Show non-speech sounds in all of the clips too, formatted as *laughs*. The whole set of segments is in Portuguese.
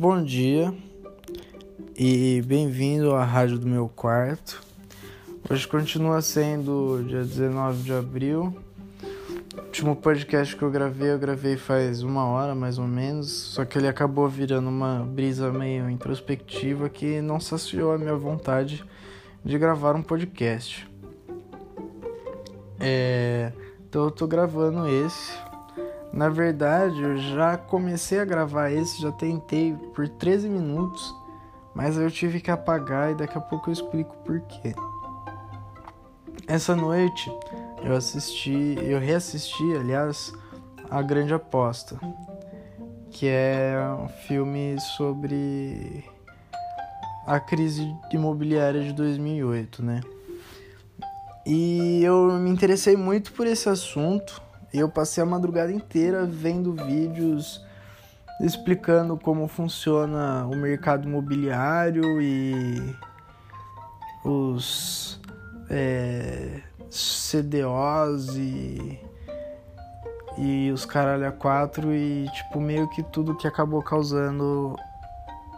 Bom dia e bem-vindo à Rádio do Meu Quarto. Hoje continua sendo dia 19 de abril. O último podcast que eu gravei, eu gravei faz uma hora mais ou menos, só que ele acabou virando uma brisa meio introspectiva que não saciou a minha vontade de gravar um podcast. É, então eu tô gravando esse na verdade, eu já comecei a gravar esse, já tentei por 13 minutos, mas eu tive que apagar e daqui a pouco eu explico por quê. Essa noite eu assisti, eu reassisti, aliás, A Grande Aposta, que é um filme sobre a crise imobiliária de 2008, né? E eu me interessei muito por esse assunto eu passei a madrugada inteira vendo vídeos explicando como funciona o mercado imobiliário e os é, CDOs e, e os caralho a quatro e tipo meio que tudo que acabou causando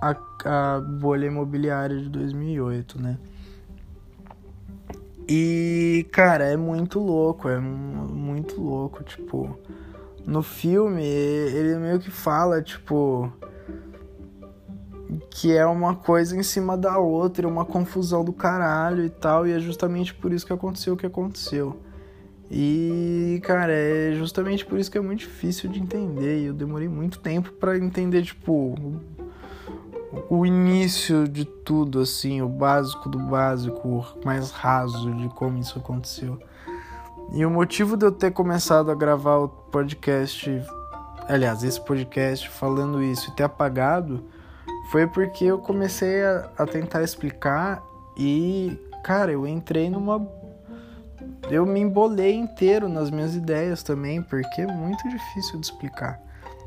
a, a bolha imobiliária de 2008, né? E, cara, é muito louco, é muito louco, tipo, no filme ele meio que fala, tipo, que é uma coisa em cima da outra, uma confusão do caralho e tal, e é justamente por isso que aconteceu o que aconteceu. E, cara, é justamente por isso que é muito difícil de entender, e eu demorei muito tempo para entender, tipo, o início de tudo, assim, o básico do básico, o mais raso de como isso aconteceu. E o motivo de eu ter começado a gravar o podcast, aliás, esse podcast falando isso e ter apagado, foi porque eu comecei a, a tentar explicar e, cara, eu entrei numa. Eu me embolei inteiro nas minhas ideias também, porque é muito difícil de explicar.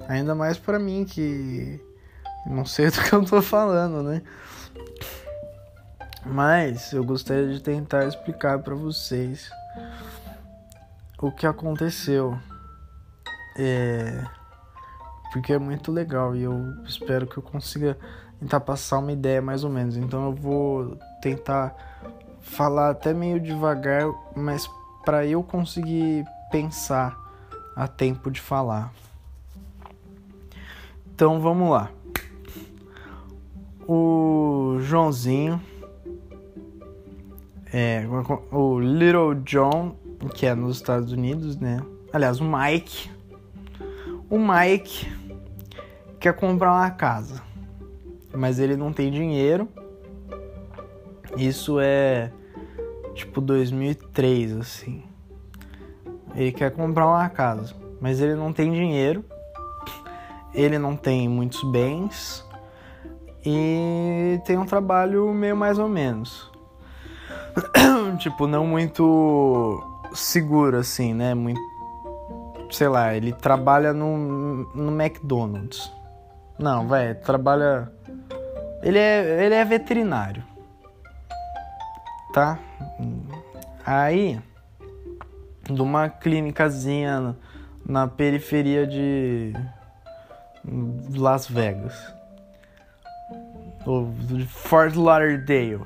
Ainda mais para mim que não sei do que eu tô falando, né? Mas eu gostaria de tentar explicar para vocês o que aconteceu. É porque é muito legal e eu espero que eu consiga tentar passar uma ideia mais ou menos. Então eu vou tentar falar até meio devagar, mas para eu conseguir pensar a tempo de falar. Então vamos lá o Joãozinho, é, o Little John, que é nos Estados Unidos, né? Aliás, o Mike. O Mike quer comprar uma casa, mas ele não tem dinheiro. Isso é tipo 2003, assim. Ele quer comprar uma casa, mas ele não tem dinheiro. Ele não tem muitos bens e tem um trabalho meio mais ou menos. *clears throat* tipo, não muito seguro assim, né? Muito sei lá, ele trabalha no, no McDonald's. Não, vai, trabalha ele é ele é veterinário. Tá? Aí de uma clínicazinha na periferia de Las Vegas de Fort Lauderdale.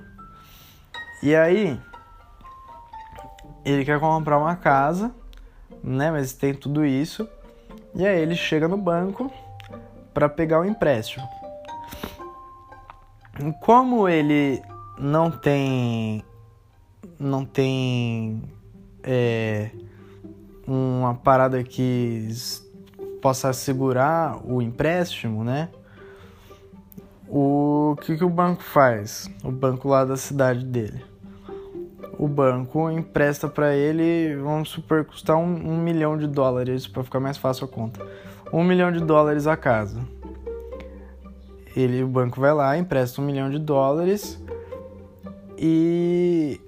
E aí, ele quer comprar uma casa, né? Mas tem tudo isso. E aí ele chega no banco para pegar o empréstimo. Como ele não tem não tem é, uma parada que possa segurar o empréstimo, né? O que, que o banco faz? O banco lá da cidade dele. O banco empresta para ele, vamos supor, custar um, um milhão de dólares para ficar mais fácil a conta. Um milhão de dólares a casa. Ele, o banco vai lá, empresta um milhão de dólares e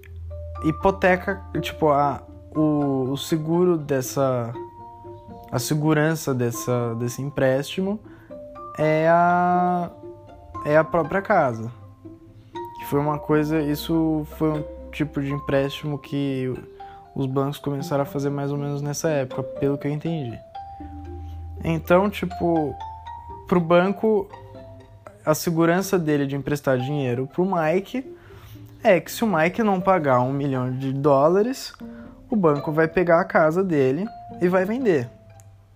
hipoteca, tipo, a, o, o seguro dessa. A segurança dessa, desse empréstimo é a, é a própria casa. Que foi uma coisa, isso foi um tipo de empréstimo que os bancos começaram a fazer mais ou menos nessa época, pelo que eu entendi. Então, tipo, pro banco a segurança dele de emprestar dinheiro pro Mike é que se o Mike não pagar um milhão de dólares, o banco vai pegar a casa dele e vai vender,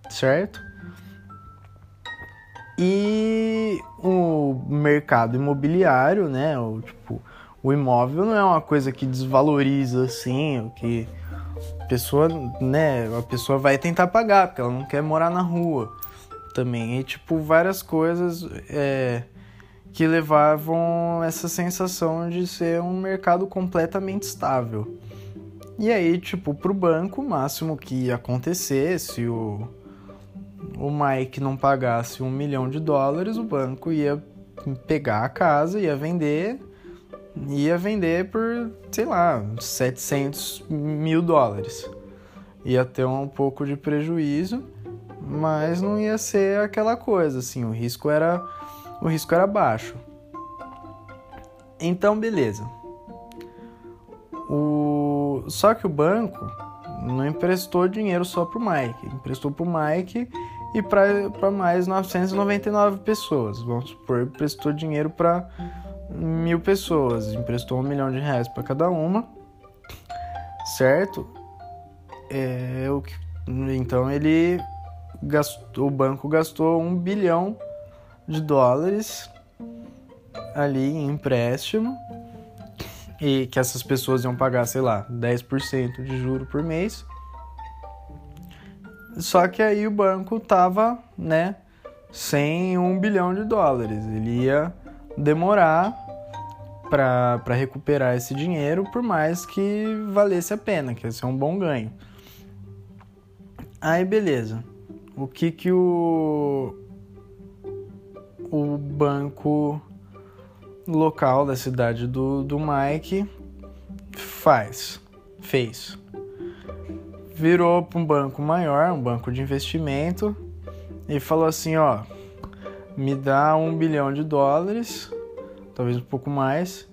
certo? E o mercado imobiliário, né, o, tipo, o imóvel não é uma coisa que desvaloriza assim, o que a pessoa, né, a pessoa vai tentar pagar, porque ela não quer morar na rua também. E tipo, várias coisas é, que levavam essa sensação de ser um mercado completamente estável. E aí, tipo, pro banco, o máximo que ia acontecer se o, o Mike não pagasse um milhão de dólares, o banco ia pegar a casa, ia vender, ia vender por, sei lá, 700 mil dólares. Ia ter um pouco de prejuízo, mas não ia ser aquela coisa, assim, o risco era, o risco era baixo. Então, beleza. O... Só que o banco não emprestou dinheiro só pro Mike, emprestou pro Mike e para mais 999 pessoas. Vamos supor, emprestou dinheiro para mil pessoas, emprestou um milhão de reais para cada uma, certo? É, o que, então ele gastou, o banco gastou um bilhão de dólares ali em empréstimo e que essas pessoas iam pagar, sei lá, 10% de juro por mês. Só que aí o banco tava, né, sem um bilhão de dólares. Ele ia demorar para recuperar esse dinheiro, por mais que valesse a pena, que ia ser um bom ganho. Aí beleza. O que que o o banco local da cidade do, do Mike faz, fez. Virou para um banco maior, um banco de investimento, e falou assim, ó, me dá um bilhão de dólares, talvez um pouco mais,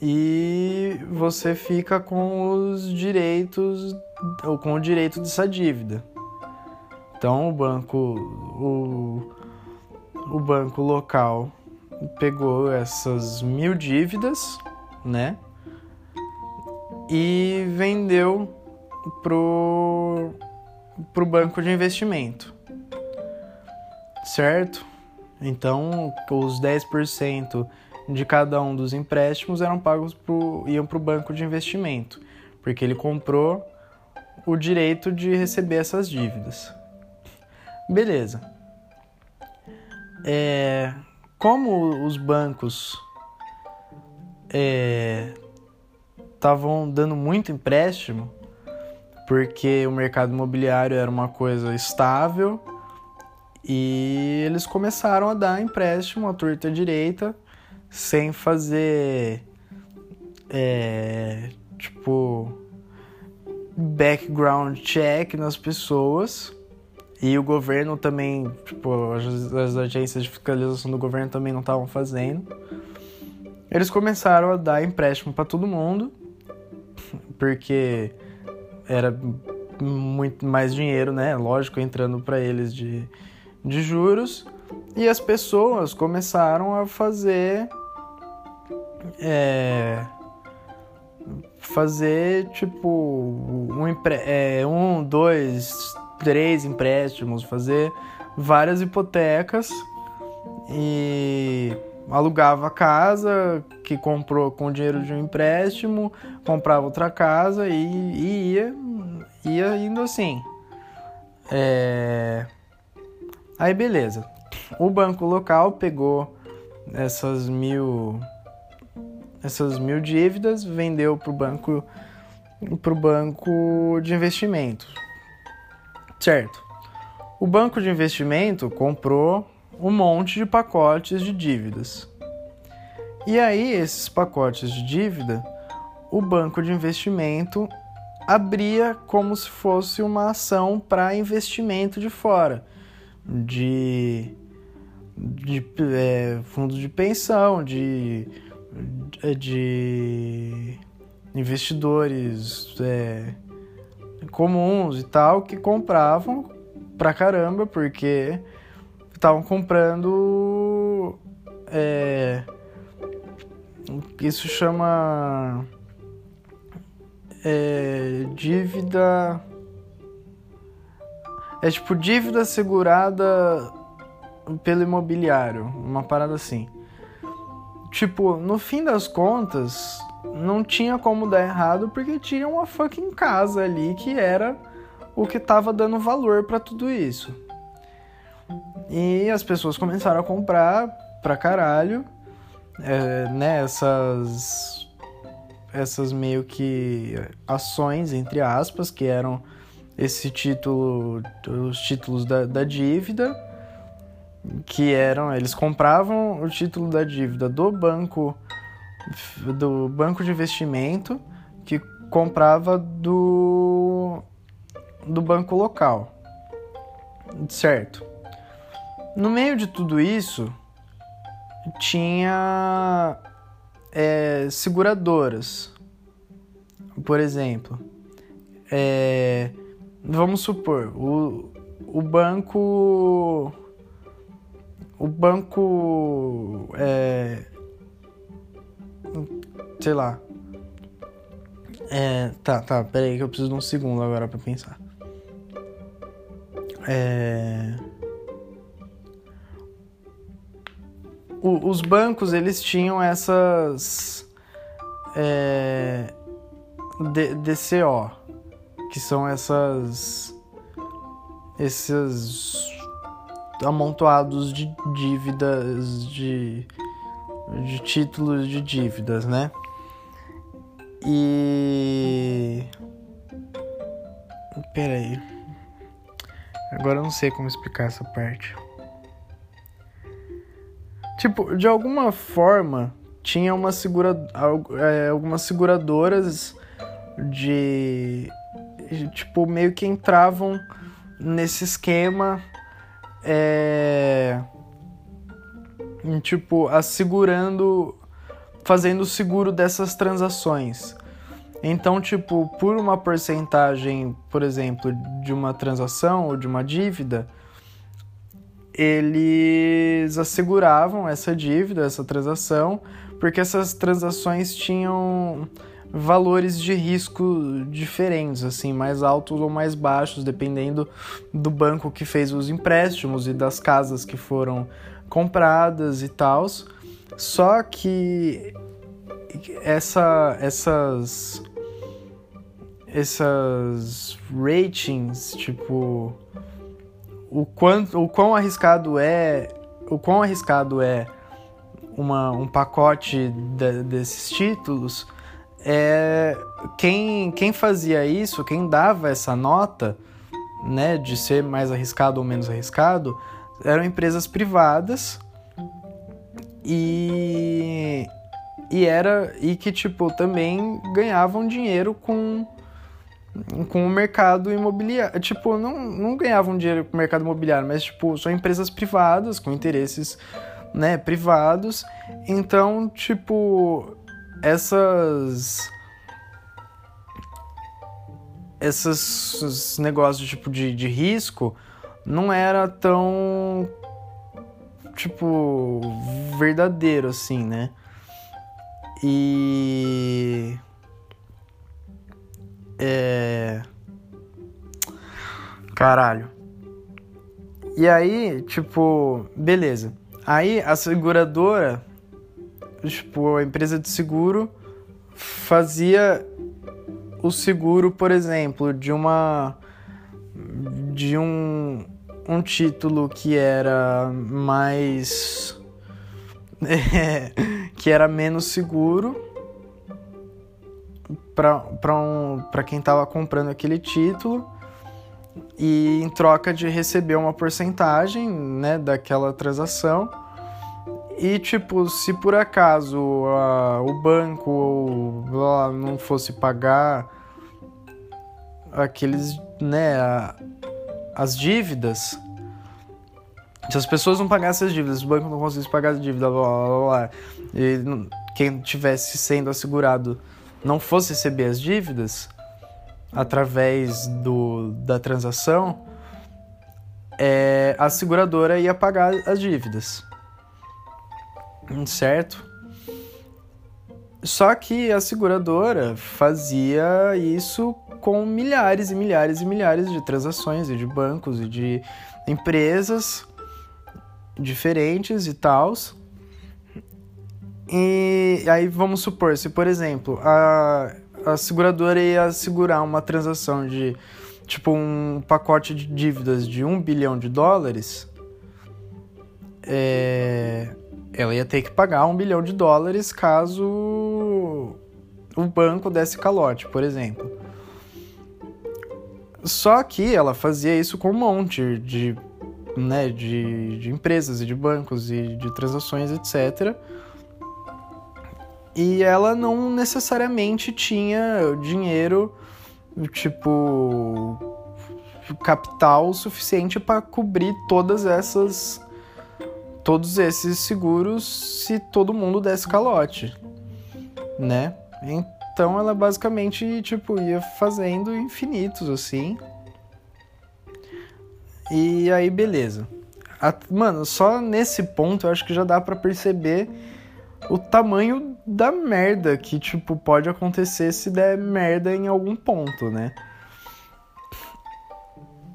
e você fica com os direitos, ou com o direito dessa dívida. Então o banco, o, o banco local pegou essas mil dívidas, né? E vendeu pro, pro banco de investimento, certo? Então, os 10% de cada um dos empréstimos eram pagos pro, iam para o banco de investimento, porque ele comprou o direito de receber essas dívidas. Beleza. É, como os bancos estavam é, dando muito empréstimo, porque o mercado imobiliário era uma coisa estável e eles começaram a dar empréstimo à torta direita sem fazer é, tipo background check nas pessoas e o governo também, tipo, as, as agências de fiscalização do governo também não estavam fazendo. Eles começaram a dar empréstimo para todo mundo, porque era muito mais dinheiro, né? Lógico, entrando para eles de, de juros. E as pessoas começaram a fazer. É, fazer tipo um, é, um, dois, três empréstimos, fazer várias hipotecas e alugava a casa que comprou com dinheiro de um empréstimo, comprava outra casa e, e ia, ia indo assim. É... Aí beleza. O banco local pegou essas mil essas mil dívidas, vendeu para o banco pro banco de investimentos certo? O banco de investimento comprou um monte de pacotes de dívidas. E aí, esses pacotes de dívida, o banco de investimento abria como se fosse uma ação para investimento de fora, de, de é, fundos de pensão, de, de investidores. É, comuns e tal que compravam pra caramba porque estavam comprando É, isso chama é, dívida. É tipo dívida segurada pelo imobiliário, uma parada assim. Tipo, no fim das contas, não tinha como dar errado porque tinha uma fucking casa ali que era o que tava dando valor para tudo isso. E as pessoas começaram a comprar pra caralho, é, né, essas, essas meio que ações, entre aspas, que eram esse título, os títulos da, da dívida, que eram, eles compravam o título da dívida do banco, do banco de investimento, que comprava do, do banco local, certo? No meio de tudo isso, tinha é, seguradoras. Por exemplo, é, vamos supor, o, o banco. O banco. É, sei lá. É, tá, tá, peraí que eu preciso de um segundo agora pra pensar. É. o, os bancos eles tinham essas é, DCO, que são essas esses amontoados de dívidas de, de títulos de dívidas, né? E peraí, agora eu não sei como explicar essa parte. Tipo, de alguma forma, tinha uma segura, é, algumas seguradoras de. Tipo, meio que entravam nesse esquema. É, tipo, assegurando. Fazendo o seguro dessas transações. Então, tipo, por uma porcentagem, por exemplo, de uma transação ou de uma dívida, eles asseguravam essa dívida, essa transação, porque essas transações tinham valores de risco diferentes, assim, mais altos ou mais baixos, dependendo do banco que fez os empréstimos e das casas que foram compradas e tal. Só que essa, essas essas ratings, tipo o quanto o quão arriscado é o quão arriscado é uma, um pacote de, desses títulos é quem, quem fazia isso, quem dava essa nota, né, de ser mais arriscado ou menos arriscado, eram empresas privadas e e era e que tipo também ganhavam dinheiro com com o mercado imobiliário. Tipo, não, não ganhavam dinheiro com o mercado imobiliário, mas tipo, são empresas privadas com interesses, né, privados. Então, tipo, essas esses negócios tipo de, de risco não era tão tipo verdadeiro assim, né? E é. Caralho. E aí, tipo, beleza. Aí a seguradora, tipo, a empresa de seguro fazia o seguro, por exemplo, de uma de um um título que era mais é, *laughs* que era menos seguro para um, quem estava comprando aquele título e em troca de receber uma porcentagem né, daquela transação. E, tipo, se por acaso uh, o banco uh, não fosse pagar aqueles, né, as dívidas, se as pessoas não pagassem as dívidas, o banco não conseguisse pagar as dívidas, blá, blá, blá, e quem tivesse sendo assegurado não fosse receber as dívidas através do, da transação, é, a seguradora ia pagar as dívidas. certo? Só que a seguradora fazia isso com milhares e milhares e milhares de transações e de bancos e de empresas diferentes e tals. E aí vamos supor, se por exemplo, a, a seguradora ia segurar uma transação de tipo um pacote de dívidas de um bilhão de dólares, é, ela ia ter que pagar um bilhão de dólares caso o banco desse calote, por exemplo. Só que ela fazia isso com um monte de, né, de, de empresas e de bancos e de transações, etc. E ela não necessariamente tinha dinheiro, tipo, capital suficiente para cobrir todas essas todos esses seguros se todo mundo desse calote, né? Então ela basicamente tipo ia fazendo infinitos assim. E aí beleza. A, mano, só nesse ponto eu acho que já dá para perceber o tamanho da merda que tipo pode acontecer se der merda em algum ponto, né?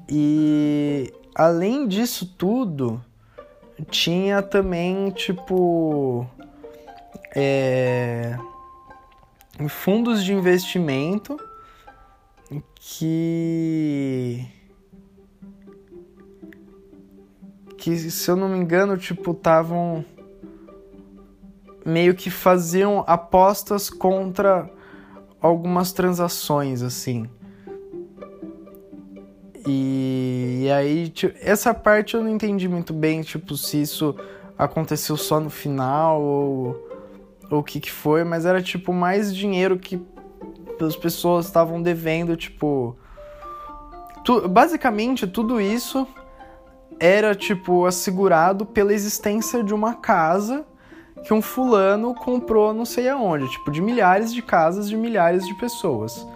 E além disso tudo, tinha também, tipo. É, fundos de investimento que. Que, se eu não me engano, tipo, estavam. Meio que faziam apostas contra algumas transações, assim. E, e aí, tipo, essa parte eu não entendi muito bem, tipo, se isso aconteceu só no final ou o que que foi, mas era tipo mais dinheiro que as pessoas estavam devendo, tipo, tu, basicamente tudo isso era tipo assegurado pela existência de uma casa que um fulano comprou não sei aonde, tipo, de milhares de casas de milhares de pessoas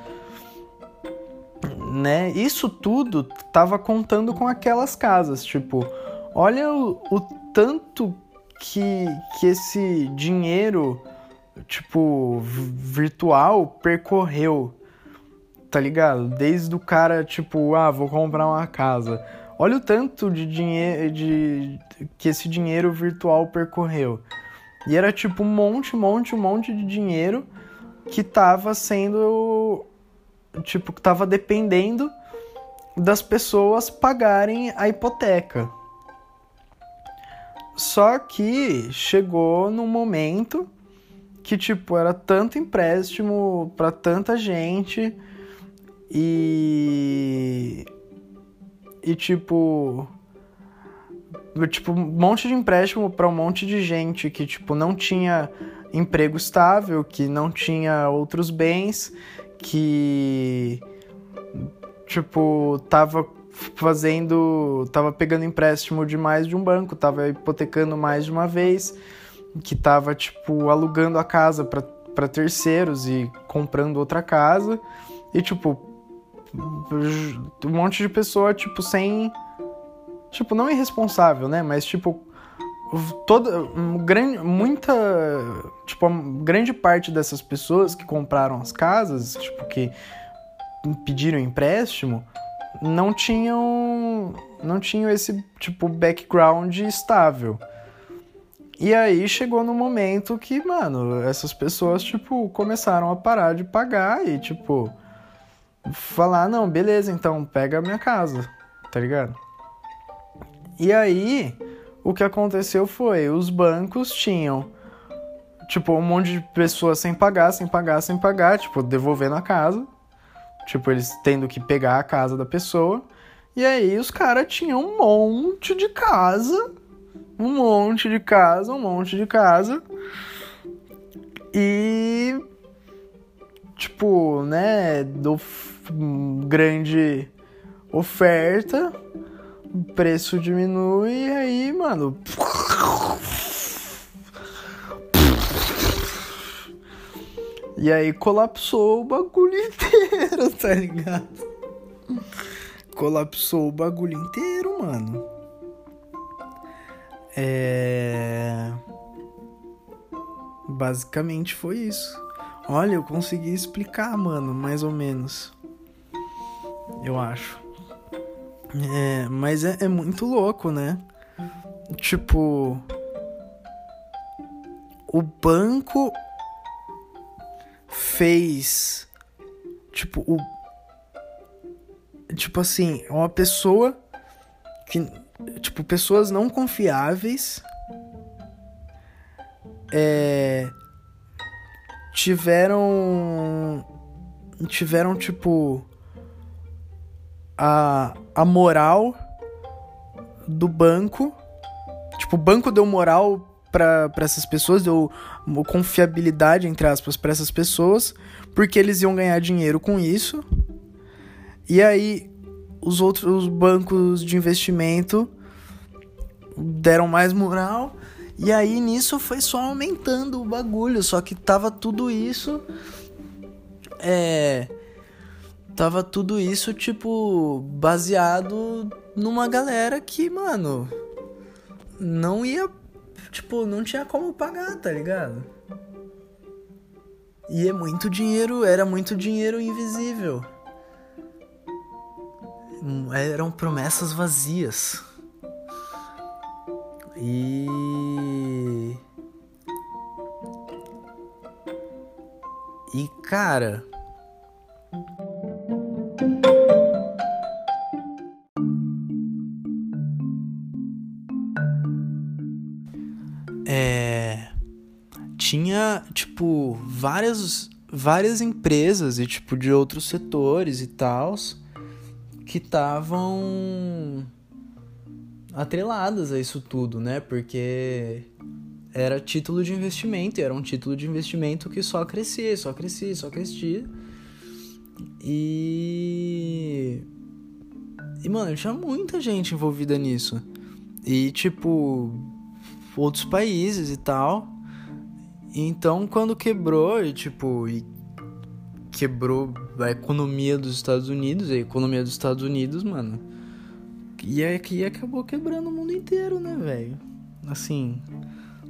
né? Isso tudo tava contando com aquelas casas, tipo, olha o, o tanto que, que esse dinheiro, tipo, virtual percorreu, tá ligado? Desde o cara, tipo, ah, vou comprar uma casa. Olha o tanto de dinheiro de que esse dinheiro virtual percorreu. E era tipo um monte, monte, um monte de dinheiro que tava sendo tipo, que tava dependendo das pessoas pagarem a hipoteca. Só que chegou num momento que, tipo, era tanto empréstimo para tanta gente e. E, tipo. Tipo, um monte de empréstimo para um monte de gente que, tipo, não tinha emprego estável, que não tinha outros bens que tipo tava fazendo, tava pegando empréstimo de mais de um banco, tava hipotecando mais de uma vez, que tava tipo alugando a casa para terceiros e comprando outra casa. E tipo um monte de pessoa tipo sem tipo não irresponsável, né, mas tipo toda grande muita tipo grande parte dessas pessoas que compraram as casas tipo que pediram empréstimo não tinham não tinham esse tipo background estável. E aí chegou no momento que mano essas pessoas tipo começaram a parar de pagar e tipo falar não beleza então pega a minha casa tá ligado e aí o que aconteceu foi, os bancos tinham, tipo, um monte de pessoas sem pagar, sem pagar, sem pagar, tipo, devolvendo a casa. Tipo, eles tendo que pegar a casa da pessoa. E aí os caras tinham um monte de casa. Um monte de casa, um monte de casa. E. Tipo, né? Do grande oferta o preço diminui e aí, mano. E aí colapsou o bagulho inteiro, *laughs* tá ligado? Colapsou o bagulho inteiro, mano. É. basicamente foi isso. Olha, eu consegui explicar, mano, mais ou menos. Eu acho. É, mas é, é muito louco, né? Tipo. O banco fez. Tipo, o. Tipo assim, uma pessoa que. Tipo, pessoas não confiáveis. É. Tiveram. Tiveram, tipo. A, a moral do banco. Tipo, o banco deu moral para essas pessoas, deu confiabilidade, entre aspas, para essas pessoas, porque eles iam ganhar dinheiro com isso. E aí, os outros bancos de investimento deram mais moral. E aí, nisso foi só aumentando o bagulho. Só que tava tudo isso. É. Tava tudo isso, tipo, baseado numa galera que, mano, não ia tipo, não tinha como pagar, tá ligado? E é muito dinheiro, era muito dinheiro invisível. Eram promessas vazias. E. E cara. Tinha, tipo, várias, várias empresas e, tipo, de outros setores e tals que estavam atreladas a isso tudo, né? Porque era título de investimento, era um título de investimento que só crescia, só crescia, só crescia. E. E, mano, tinha muita gente envolvida nisso. E, tipo, outros países e tal. Então, quando quebrou, e, tipo, e quebrou a economia dos Estados Unidos, a economia dos Estados Unidos, mano, e aqui acabou quebrando o mundo inteiro, né, velho? Assim,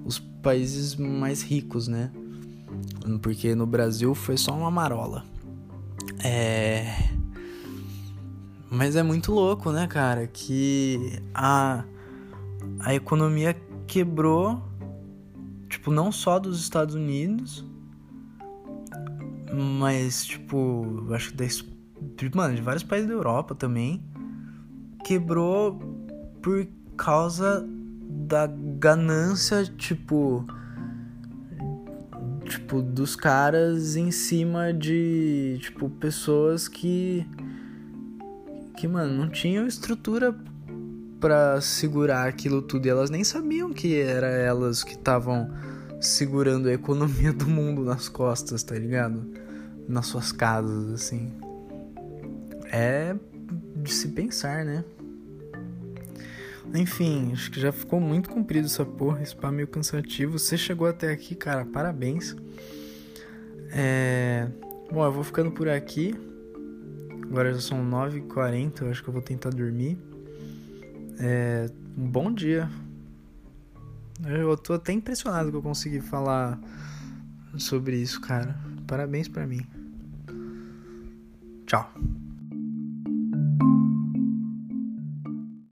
os países mais ricos, né? Porque no Brasil foi só uma marola. É. Mas é muito louco, né, cara? Que a, a economia quebrou Tipo, não só dos Estados Unidos, mas, tipo, acho que da, mano, de vários países da Europa também. Quebrou por causa da ganância, tipo. Tipo, dos caras em cima de, tipo, pessoas que. Que, mano, não tinham estrutura para segurar aquilo tudo e elas nem sabiam que era elas que estavam segurando a economia do mundo nas costas, tá ligado? Nas suas casas, assim. É de se pensar, né? Enfim, acho que já ficou muito comprido essa porra, esse pá meio cansativo. Você chegou até aqui, cara, parabéns. É... Bom, eu vou ficando por aqui. Agora já são 9h40, eu acho que eu vou tentar dormir. É, um bom dia. Eu tô até impressionado que eu consegui falar sobre isso, cara. Parabéns para mim. Tchau.